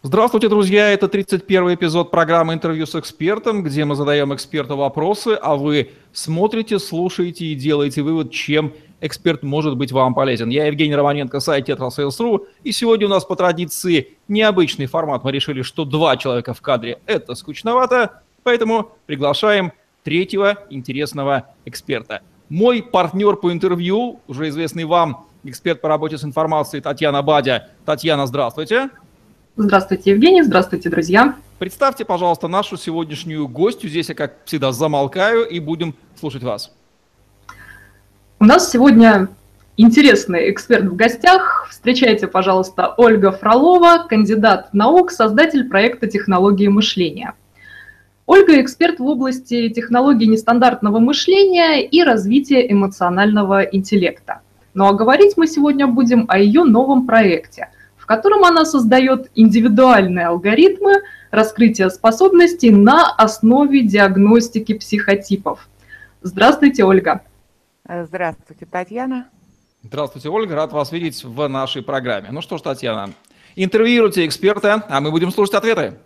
Здравствуйте, друзья! Это 31 эпизод программы «Интервью с экспертом», где мы задаем эксперту вопросы, а вы смотрите, слушаете и делаете вывод, чем эксперт может быть вам полезен. Я Евгений Романенко, сайт TetraSales.ru, и сегодня у нас по традиции необычный формат. Мы решили, что два человека в кадре – это скучновато, поэтому приглашаем третьего интересного эксперта. Мой партнер по интервью, уже известный вам, эксперт по работе с информацией Татьяна Бадя. Татьяна. Здравствуйте, Евгений. Здравствуйте, друзья. Представьте, пожалуйста, нашу сегодняшнюю гостью. Здесь я, как всегда, замолкаю и будем слушать вас. У нас сегодня интересный эксперт в гостях. Встречайте, пожалуйста, Ольга Фролова, кандидат наук, создатель проекта «Технологии мышления». Ольга – эксперт в области технологий нестандартного мышления и развития эмоционального интеллекта. Ну а говорить мы сегодня будем о ее новом проекте – котором она создает индивидуальные алгоритмы раскрытия способностей на основе диагностики психотипов. Здравствуйте, Ольга. Здравствуйте, Татьяна. Здравствуйте, Ольга. Рад вас видеть в нашей программе. Ну что ж, Татьяна, интервьюируйте эксперта, а мы будем слушать ответы.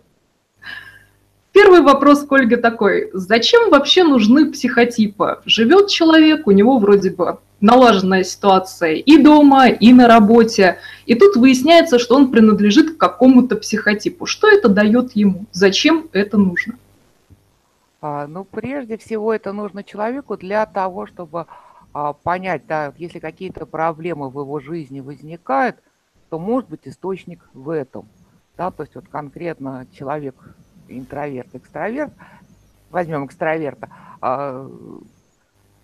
Первый вопрос к Ольге такой. Зачем вообще нужны психотипы? Живет человек, у него вроде бы налаженная ситуация и дома, и на работе. И тут выясняется, что он принадлежит к какому-то психотипу. Что это дает ему? Зачем это нужно? А, ну, прежде всего, это нужно человеку для того, чтобы а, понять, да, если какие-то проблемы в его жизни возникают, то может быть источник в этом. Да, то есть вот конкретно человек интроверт, экстраверт, возьмем экстраверта, а,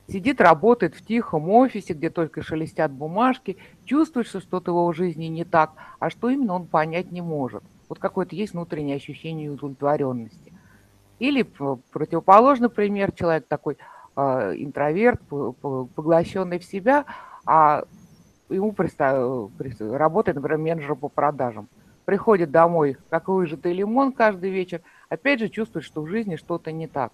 сидит, работает в тихом офисе, где только шелестят бумажки, чувствует, что что-то в его жизни не так, а что именно он понять не может. Вот какое-то есть внутреннее ощущение удовлетворенности. Или противоположный пример, человек такой э, интроверт, поглощенный в себя, а ему пристав, работает, например, менеджер по продажам. Приходит домой, как выжатый лимон каждый вечер, опять же чувствует, что в жизни что-то не так.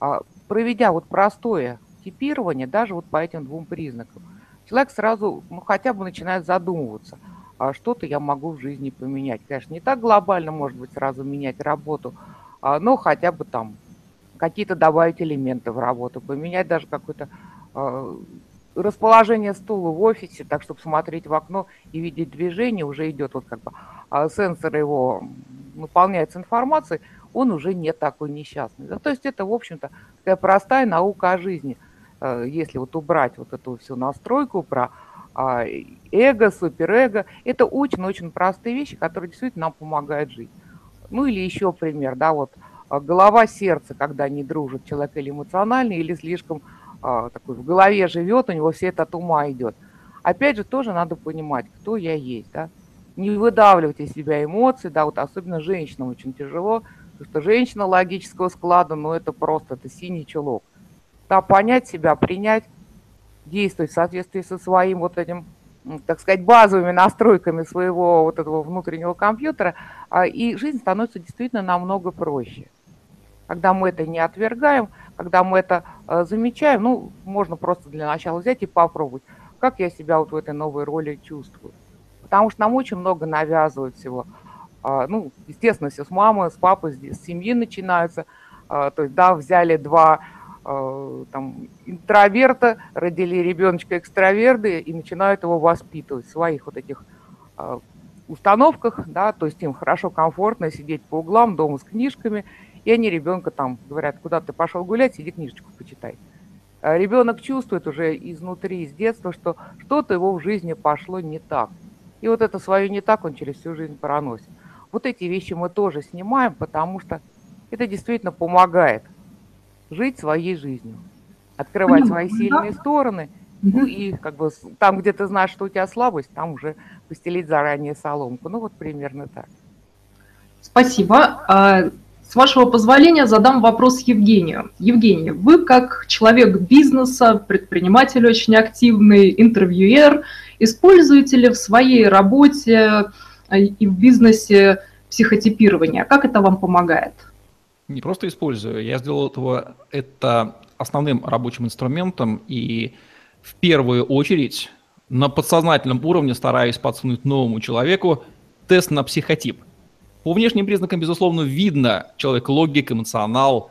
А, проведя вот простое типирование даже вот по этим двум признакам, человек сразу, ну, хотя бы начинает задумываться, а что-то я могу в жизни поменять. Конечно, не так глобально, может быть, сразу менять работу, а, но хотя бы там какие-то добавить элементы в работу, поменять даже какое-то а, расположение стула в офисе, так, чтобы смотреть в окно и видеть движение, уже идет вот как бы а сенсор его наполняется информацией, он уже не такой несчастный. Да? То есть это, в общем-то, такая простая наука о жизни – если вот убрать вот эту всю настройку про а, эго, суперэго, это очень-очень простые вещи, которые действительно нам помогают жить. Ну или еще пример, да, вот а, голова, сердце, когда не дружит человек или эмоциональный, или слишком а, такой в голове живет, у него все это от ума идет. Опять же, тоже надо понимать, кто я есть, да. Не выдавливать из себя эмоции, да, вот особенно женщинам очень тяжело, потому что женщина логического склада, ну это просто, это синий чулок да, понять себя, принять, действовать в соответствии со своим вот этим, так сказать, базовыми настройками своего вот этого внутреннего компьютера, а, и жизнь становится действительно намного проще. Когда мы это не отвергаем, когда мы это э, замечаем, ну, можно просто для начала взять и попробовать, как я себя вот в этой новой роли чувствую. Потому что нам очень много навязывают всего. А, ну, естественно, все с мамой, с папой, с семьи начинаются. А, то есть, да, взяли два там, интроверта, родили ребеночка экстраверды и начинают его воспитывать в своих вот этих э, установках, да, то есть им хорошо, комфортно сидеть по углам дома с книжками, и они ребенка там говорят, куда ты пошел гулять, сиди книжечку почитай. А ребенок чувствует уже изнутри, с детства, что что-то его в жизни пошло не так. И вот это свое не так он через всю жизнь проносит. Вот эти вещи мы тоже снимаем, потому что это действительно помогает жить своей жизнью, открывать свои сильные да. стороны, ну и как бы там, где ты знаешь, что у тебя слабость, там уже постелить заранее соломку. Ну вот примерно так. Спасибо. А, с вашего позволения задам вопрос Евгению. Евгений, вы как человек бизнеса, предприниматель очень активный, интервьюер, используете ли в своей работе а, и в бизнесе психотипирование? Как это вам помогает? Не просто использую, я сделал этого, это основным рабочим инструментом и в первую очередь на подсознательном уровне стараюсь подсунуть новому человеку тест на психотип. По внешним признакам, безусловно, видно, человек логик, эмоционал,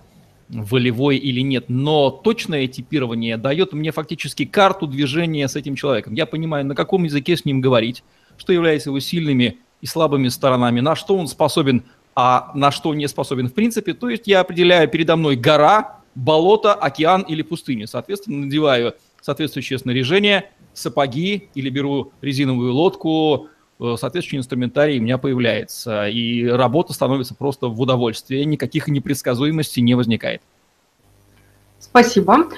волевой или нет, но точное типирование дает мне фактически карту движения с этим человеком. Я понимаю, на каком языке с ним говорить, что является его сильными и слабыми сторонами, на что он способен, а на что не способен в принципе. То есть я определяю передо мной гора, болото, океан или пустыню. Соответственно, надеваю соответствующее снаряжение, сапоги или беру резиновую лодку, э, соответствующий инструментарий у меня появляется. И работа становится просто в удовольствие, никаких непредсказуемостей не возникает. Спасибо.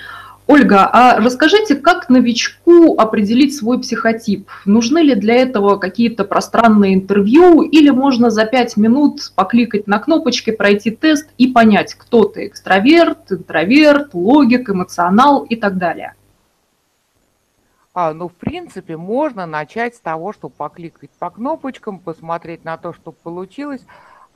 Ольга, а расскажите, как новичку определить свой психотип? Нужны ли для этого какие-то пространные интервью или можно за пять минут покликать на кнопочки, пройти тест и понять, кто ты – экстраверт, интроверт, логик, эмоционал и так далее? А, ну, в принципе, можно начать с того, что покликать по кнопочкам, посмотреть на то, что получилось,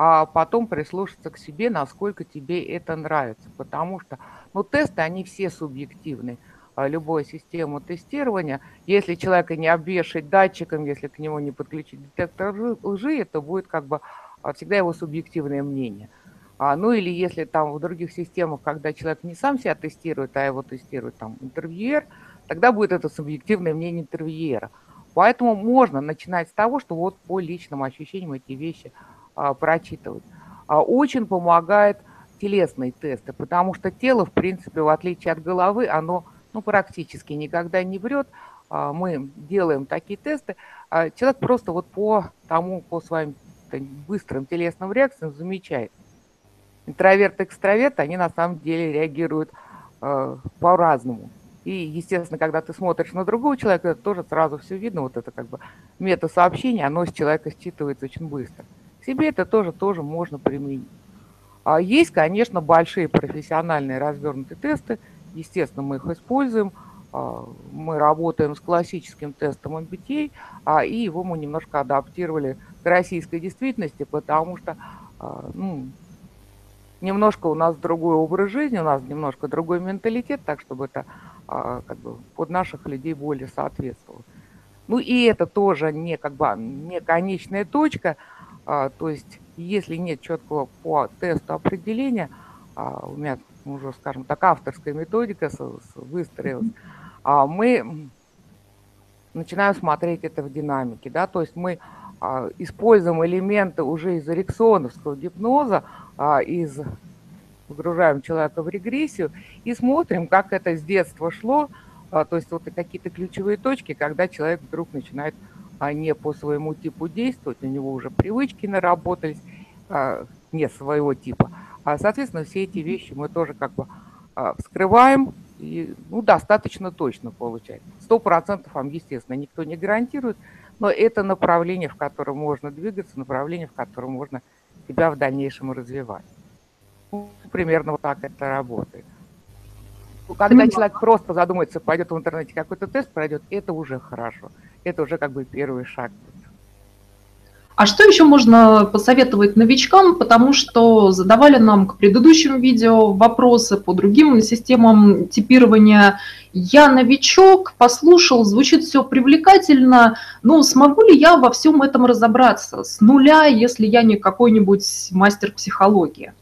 а потом прислушаться к себе, насколько тебе это нравится. Потому что ну, тесты, они все субъективны. А любой систему тестирования, если человека не обвешать датчиком, если к нему не подключить детектор лжи, это будет как бы а, всегда его субъективное мнение. А, ну или если там в других системах, когда человек не сам себя тестирует, а его тестирует там интервьюер, тогда будет это субъективное мнение интервьюера. Поэтому можно начинать с того, что вот по личным ощущениям эти вещи прочитывать. А, очень помогает телесные тесты, потому что тело, в принципе, в отличие от головы, оно ну, практически никогда не врет. А, мы делаем такие тесты. А, человек просто вот по тому, по своим быстрым телесным реакциям замечает. Интроверт и экстраверт, они на самом деле реагируют по-разному. И, естественно, когда ты смотришь на другого человека, тоже сразу все видно. Вот это как бы мета-сообщение, оно с человека считывается очень быстро. Себе это тоже, тоже можно применить. А есть, конечно, большие профессиональные развернутые тесты. Естественно, мы их используем. А, мы работаем с классическим тестом MBTA, а, и его мы немножко адаптировали к российской действительности, потому что а, ну, немножко у нас другой образ жизни, у нас немножко другой менталитет, так чтобы это как бы под наших людей более соответствовало. Ну и это тоже не как бы не конечная точка, то есть если нет четкого по тесту определения, а, у меня уже, скажем так, авторская методика выстроилась, а мы начинаем смотреть это в динамике, да, то есть мы а, используем элементы уже из эриксоновского гипноза, из погружаем человека в регрессию и смотрим, как это с детства шло, то есть вот какие-то ключевые точки, когда человек вдруг начинает а не по своему типу действовать, у него уже привычки наработались, а, не своего типа. А, соответственно, все эти вещи мы тоже как бы а, вскрываем, и ну, достаточно точно получается. Сто процентов вам, естественно, никто не гарантирует, но это направление, в котором можно двигаться, направление, в котором можно себя в дальнейшем развивать. Ну, примерно вот так это работает. Когда человек просто задумается, пойдет в интернете какой-то тест пройдет, это уже хорошо. Это уже как бы первый шаг. А что еще можно посоветовать новичкам, потому что задавали нам к предыдущим видео вопросы по другим системам типирования. Я новичок, послушал, звучит все привлекательно, но смогу ли я во всем этом разобраться с нуля, если я не какой-нибудь мастер психологии?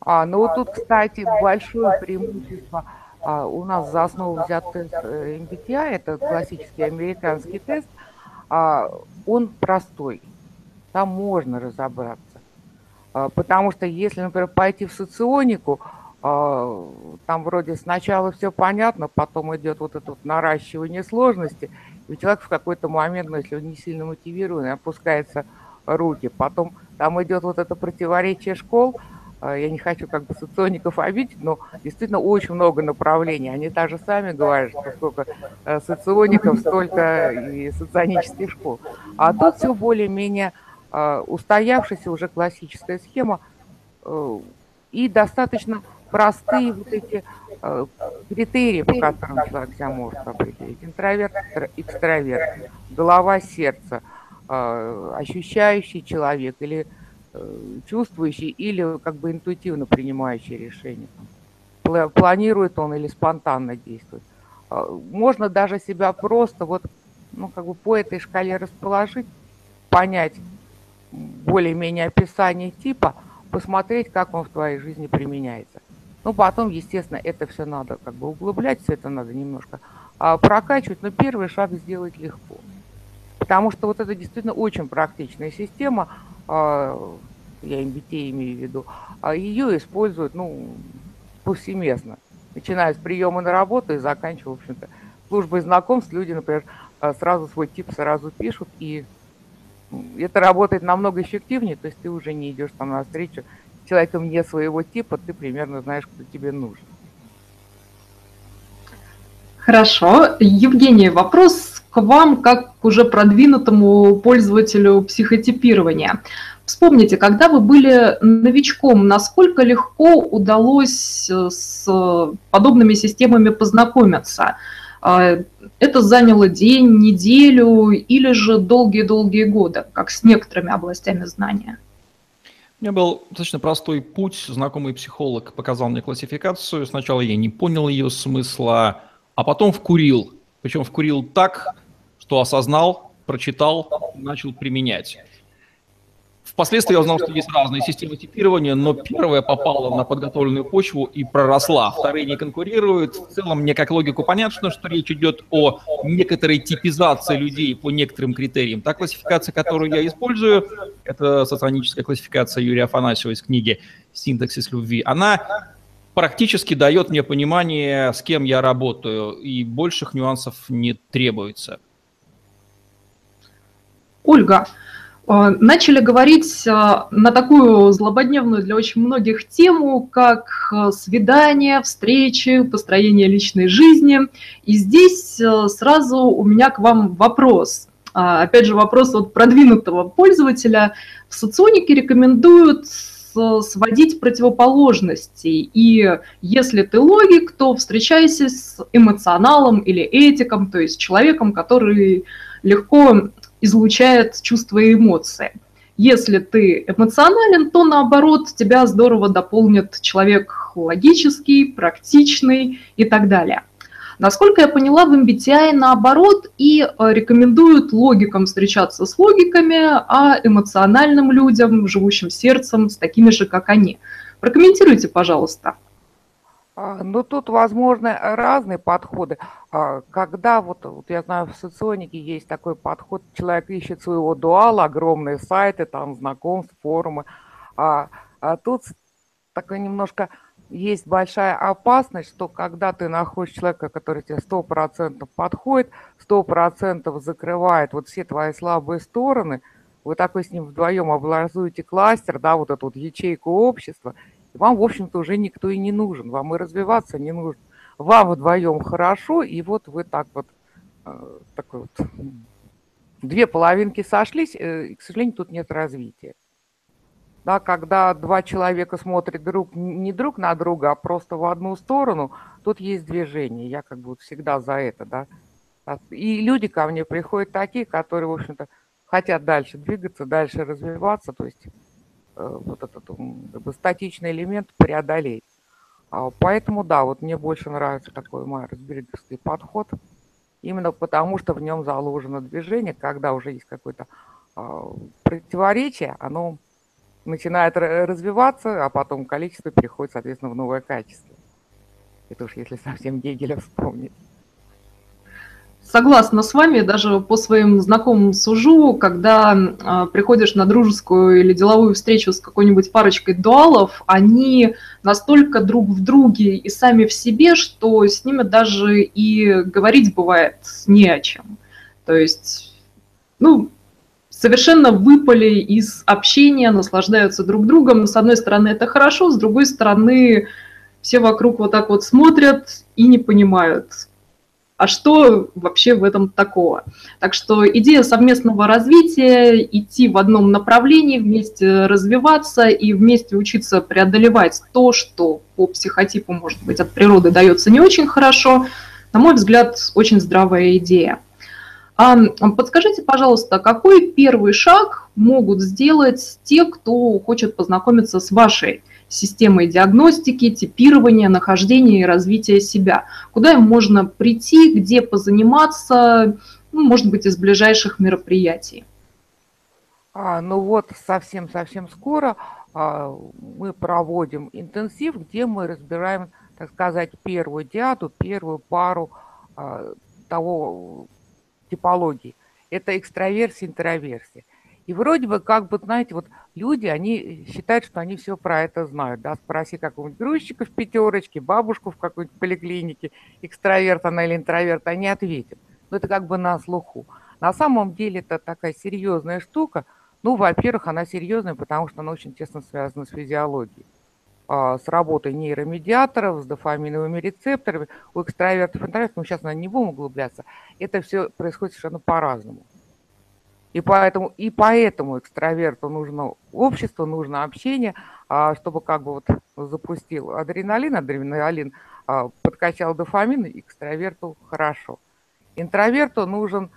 А, ну вот тут, кстати, большое преимущество. А, у нас за основу взят тест MBTI, э, это классический американский тест. А, он простой, там можно разобраться. А, потому что если, например, пойти в соционику, а, там вроде сначала все понятно, потом идет вот это вот наращивание сложности, и человек в какой-то момент, ну, если он не сильно мотивирован, опускается руки. Потом там идет вот это противоречие школ, а, я не хочу как бы социоников обидеть, но действительно очень много направлений. Они даже сами говорят, что сколько э, социоников, столько и соционических школ. А тут все более-менее а, устоявшаяся уже классическая схема э, и достаточно простые вот эти э, критерии, по которым человек себя может определить. Интроверт, экстраверт, голова, сердце, ощущающий человек или чувствующий или как бы интуитивно принимающий решение. Планирует он или спонтанно действует. А, можно даже себя просто вот, ну, как бы по этой шкале расположить, понять, более-менее описание типа, посмотреть, как он в твоей жизни применяется. Ну, потом, естественно, это все надо как бы углублять, все это надо немножко а, прокачивать, но первый шаг сделать легко. Потому что вот это действительно очень практичная система, а, я MBT имею в виду, а ее используют, ну, повсеместно. Начиная с приема на работу и заканчивая, в общем-то, службой знакомств, люди, например, а, сразу свой тип сразу пишут, и это работает намного эффективнее, то есть ты уже не идешь там на встречу с человеком не своего типа, ты примерно знаешь, кто тебе нужен. Хорошо. Евгений, вопрос вам как к уже продвинутому пользователю психотипирования. Вспомните, когда вы были новичком, насколько легко удалось э, с подобными системами познакомиться? А, это заняло день, неделю или же долгие-долгие годы, как с некоторыми областями знания? У меня был достаточно простой путь. Знакомый психолог показал мне классификацию. Сначала я не понял ее смысла, а потом вкурил. Причем вкурил так, что осознал, прочитал, начал применять. Впоследствии я узнал, что есть разные системы типирования, но первая попала на подготовленную почву и проросла. Вторые не конкурируют. В целом мне как логику понятно, что речь идет о некоторой типизации людей по некоторым критериям. Та классификация, которую я использую, это соционическая классификация Юрия Афанасьева из книги «Синтаксис любви». Она практически дает мне понимание, с кем я работаю, и больших нюансов не требуется. Ольга, а, начали говорить а, на такую злободневную для очень многих тему, как а, свидание, встречи, построение личной жизни. И здесь сразу у меня к вам вопрос. Опять же, вопрос от продвинутого пользователя. В соционике рекомендуют сводить противоположности. И если ты логик, то встречайся с эмоционалом или этиком, то есть человеком, который легко излучает чувства и эмоции. Если ты эмоционален, то наоборот тебя здорово дополнит человек логический, практичный и так далее. Насколько я поняла, в MBTI наоборот и э, рекомендуют логикам встречаться с логиками, а эмоциональным людям, живущим сердцем, с такими же, как они. Прокомментируйте, пожалуйста. А, ну, тут возможны разные подходы. А, когда вот, вот я знаю, в соционике есть такой подход, человек ищет своего дуала, огромные сайты, там, знакомств, форумы. А, а тут такой немножко есть большая опасность, что когда ты находишь человека, который тебе сто процентов подходит, сто процентов закрывает вот все твои слабые стороны, вы такой с ним вдвоем образуете кластер, да, вот эту вот ячейку общества, вам, в общем-то, уже никто и не нужен, вам и развиваться не нужно. Вам вдвоем хорошо, и вот вы так вот, э, такой вот, две половинки сошлись, э, и, к сожалению, тут нет развития. Да, когда два человека смотрят друг, не друг на друга, а просто в одну сторону, тут есть движение. Я как бы всегда за это, да. И люди ко мне приходят такие, которые, в общем-то, хотят дальше двигаться, дальше развиваться, то есть вот этот как бы, статичный элемент преодолеть. А, поэтому, да, вот мне больше нравится такой майерс-бриггерский подход, именно потому что в нем заложено движение, когда уже есть какое-то а, противоречие, оно начинает развиваться, а потом количество переходит, соответственно, в новое качество. Это уж если совсем Гегеля вспомнить. Согласна с вами, даже по своим знакомым сужу, когда э, приходишь на дружескую или деловую встречу с какой-нибудь парочкой дуалов, они настолько друг в друге и сами в себе, что с ними даже и говорить бывает не о чем. То есть, ну, совершенно выпали из общения, наслаждаются друг другом. С одной стороны, это хорошо, с другой стороны, все вокруг вот так вот смотрят и не понимают, а что вообще в этом такого. Так что идея совместного развития, идти в одном направлении, вместе развиваться и вместе учиться преодолевать то, что по психотипу, может быть, от природы дается не очень хорошо, на мой взгляд, очень здравая идея. А подскажите, пожалуйста, какой первый шаг могут сделать те, кто хочет познакомиться с вашей системой диагностики, типирования, нахождения и развития себя. Куда им можно прийти, где позаниматься, ну, может быть, из ближайших мероприятий? А, ну вот совсем-совсем скоро а, мы проводим интенсив, где мы разбираем, так сказать, первую диаду, первую пару а, того типологии. Это экстраверсия, интроверсия. И вроде бы, как бы, знаете, вот люди, они считают, что они все про это знают. Да? Спроси какого-нибудь грузчика в пятерочке, бабушку в какой-нибудь поликлинике, экстраверт она или интроверт, они ответят. Но это как бы на слуху. На самом деле это такая серьезная штука. Ну, во-первых, она серьезная, потому что она очень тесно связана с физиологией. А, с работой нейромедиаторов, с дофаминовыми рецепторами. У экстравертов, интровертов, мы сейчас на не будем углубляться, это все происходит совершенно по-разному. И поэтому, и поэтому экстраверту нужно общество, нужно общение, а, чтобы как бы вот запустил адреналин, адреналин а, подкачал дофамин, экстраверту хорошо. Интроверту нужен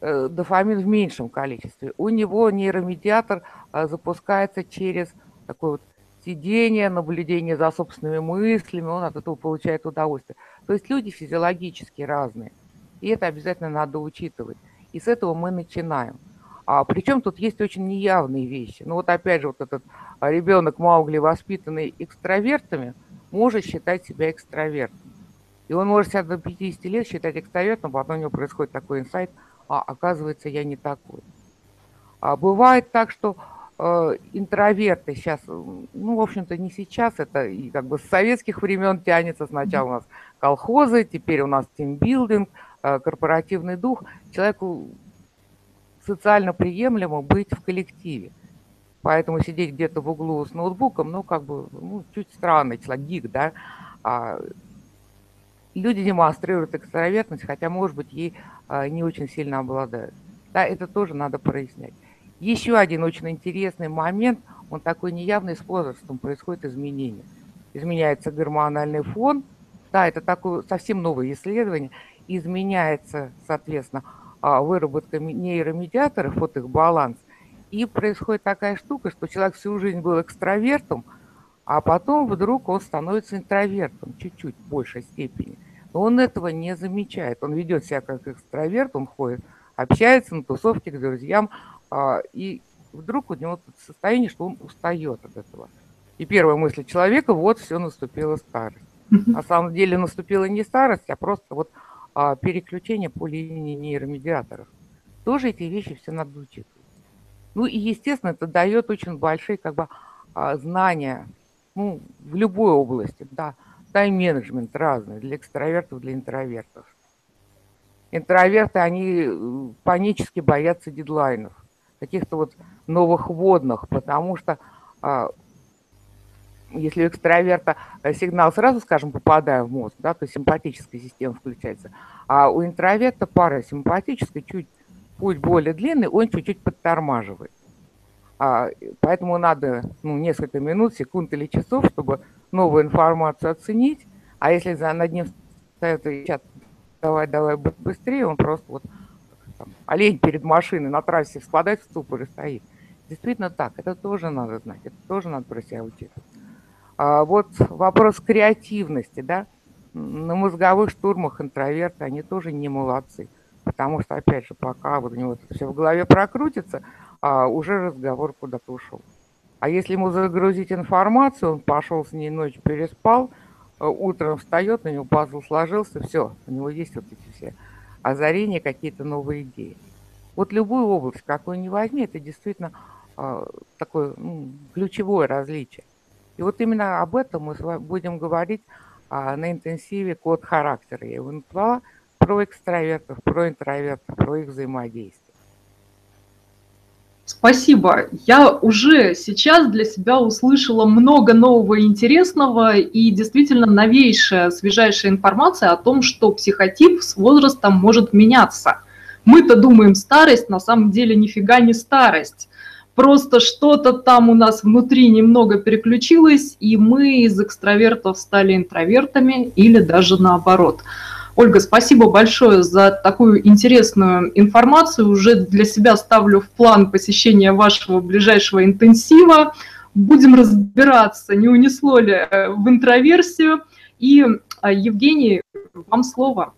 э, дофамин в меньшем количестве. У него нейромедиатор а, запускается через такое вот сидение, наблюдение за собственными мыслями, он от этого получает удовольствие. То есть люди физиологически разные, и это обязательно надо учитывать. И с этого мы начинаем. А, причем тут есть очень неявные вещи. Ну вот опять же, вот этот ребенок Маугли, воспитанный экстравертами, может считать себя экстравертом. И он может себя до 50 лет считать экстравертом, потом у него происходит такой инсайт, а оказывается, я не такой. А бывает так, что э, интроверты сейчас, ну, в общем-то, не сейчас, это как бы с советских времен тянется. Сначала у нас колхозы, теперь у нас тимбилдинг – корпоративный дух, человеку социально приемлемо быть в коллективе. Поэтому сидеть где-то в углу с ноутбуком, ну, как бы, ну, чуть странный человек, гик, да. А люди демонстрируют экстравертность, хотя, может быть, ей а, не очень сильно обладают. Да, это тоже надо прояснять. Еще один очень интересный момент, он такой неявный, с возрастом происходит изменение. Изменяется гормональный фон, да, это такое совсем новое исследование, изменяется, соответственно, а, выработка нейромедиаторов, вот их баланс, и происходит такая штука, что человек всю жизнь был экстравертом, а потом вдруг он становится интровертом, чуть-чуть в большей степени. Но он этого не замечает. Он ведет себя как экстраверт, он ходит, общается на тусовке к друзьям, а, и вдруг у него состояние, что он устает от этого. И первая мысль человека, вот все, наступила старость. На самом деле наступила не старость, а просто вот а, переключение по линии нейромедиаторов. Тоже эти вещи все надо учитывать. Ну и, естественно, это дает очень большие как бы, а, знания ну, в любой области. Да, тайм-менеджмент разный для экстравертов, для интровертов. Интроверты, они э, панически боятся дедлайнов, каких-то вот новых водных, потому что а, если у экстраверта э, сигнал сразу, скажем, попадая в мозг, да, то симпатическая система включается, а у интроверта пара симпатическая, чуть путь более длинный, он чуть-чуть подтормаживает. А, поэтому надо ну, несколько минут, секунд или часов, чтобы новую информацию оценить. А если за, над ним стоят чат давай, давай быстрее, он просто вот там, олень перед машиной на трассе вкладает в ступор и стоит. Действительно так, это тоже надо знать, это тоже надо про себя учитывать. А вот вопрос креативности, да, на мозговых штурмах интроверты, они тоже не молодцы. Потому что, опять же, пока вот у него все в голове прокрутится, а уже разговор куда-то ушел. А если ему загрузить информацию, он пошел с ней ночью, переспал, э, утром встает, у него пазл сложился, все, у него есть вот эти все озарения, какие-то новые идеи. Вот любую область, какую ни возьми, это действительно э, такое ну, ключевое различие. И вот именно об этом мы будем говорить а, на интенсиве код характера. Я его назвала про экстравертов, про интровертов, про их взаимодействие. Спасибо. Я уже сейчас для себя услышала много нового и интересного и действительно новейшая, свежайшая информация о том, что психотип с возрастом может меняться. Мы-то думаем старость, на самом деле нифига не старость просто что-то там у нас внутри немного переключилось, и мы из экстравертов стали интровертами или даже наоборот. Ольга, спасибо большое за такую интересную информацию. Уже для себя ставлю в план посещения вашего ближайшего интенсива. Будем разбираться, не унесло ли э, в интроверсию. И, а, Евгений, вам слово.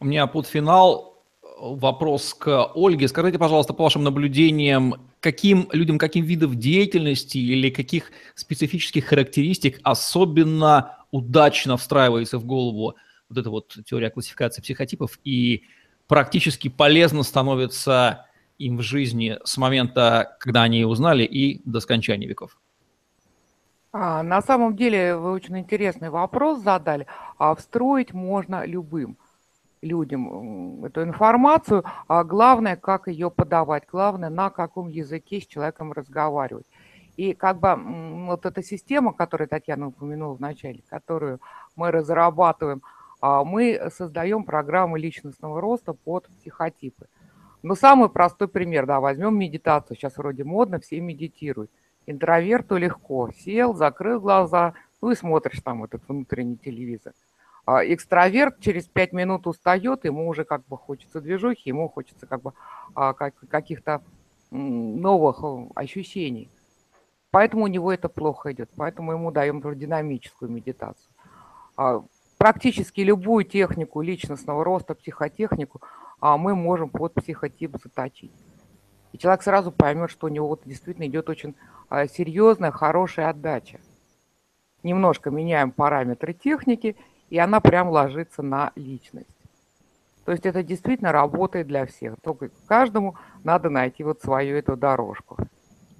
У меня под финал вопрос к Ольге. Скажите, пожалуйста, по вашим наблюдениям, каким людям, каким видам деятельности или каких специфических характеристик особенно удачно встраивается в голову вот эта вот теория классификации психотипов и практически полезно становится им в жизни с момента, когда они ее узнали, и до скончания веков? А, на самом деле вы очень интересный вопрос задали. А встроить можно любым людям эту информацию, а главное, как ее подавать, главное, на каком языке с человеком разговаривать. И как бы вот эта система, которую Татьяна упомянула в начале, которую мы разрабатываем, а, мы создаем программы личностного роста под психотипы. Но самый простой пример, да, возьмем медитацию, сейчас вроде модно, все медитируют. Интроверту легко, сел, закрыл глаза, ну и смотришь там этот внутренний телевизор. А экстраверт через пять минут устает, ему уже как бы хочется движухи, ему хочется как бы а, каких-то новых э, ощущений. Поэтому у него это плохо идет, поэтому ему даем динамическую медитацию. А, практически любую технику личностного роста, психотехнику мы можем под психотип заточить. И человек сразу поймет, что у него вот действительно идет очень серьезная, хорошая отдача. Немножко меняем параметры техники – и она прям ложится на личность. То есть это действительно работает для всех. Только каждому надо найти вот свою эту дорожку.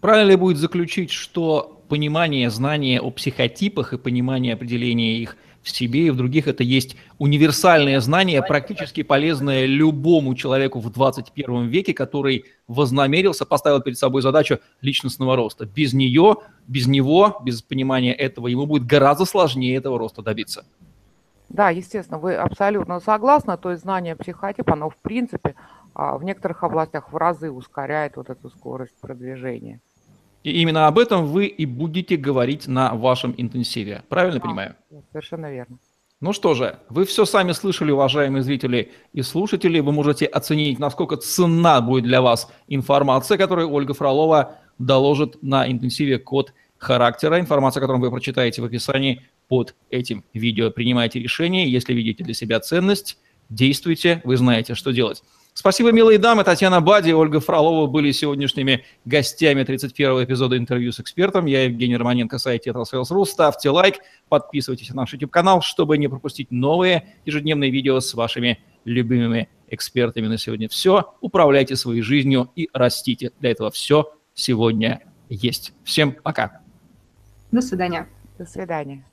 Правильно ли будет заключить, что понимание, знание о психотипах и понимание определения их в себе и в других, это есть универсальное знание, практически полезное любому человеку в 21 веке, который вознамерился, поставил перед собой задачу личностного роста. Без нее, без него, без понимания этого, ему будет гораздо сложнее этого роста добиться. Да, естественно, вы абсолютно согласны. То есть знание психотипа, оно в принципе а, в некоторых областях в разы ускоряет вот эту скорость продвижения. И именно об этом вы и будете говорить на вашем интенсиве. Правильно да, понимаю? Совершенно верно. Ну что же, вы все сами слышали, уважаемые зрители и слушатели. Вы можете оценить, насколько ценна будет для вас информация, которую Ольга Фролова доложит на интенсиве код характера. Информация, которую вы прочитаете в описании под этим видео. Принимайте решение, если видите для себя ценность, действуйте, вы знаете, что делать. Спасибо, милые дамы. Татьяна Бади и Ольга Фролова были сегодняшними гостями 31-го эпизода интервью с экспертом. Я Евгений Романенко, сайт Tetrasales.ru. Ставьте лайк, подписывайтесь на наш YouTube-канал, чтобы не пропустить новые ежедневные видео с вашими любимыми экспертами на сегодня. Все. Управляйте своей жизнью и растите. Для этого все сегодня есть. Всем пока. До свидания. До свидания.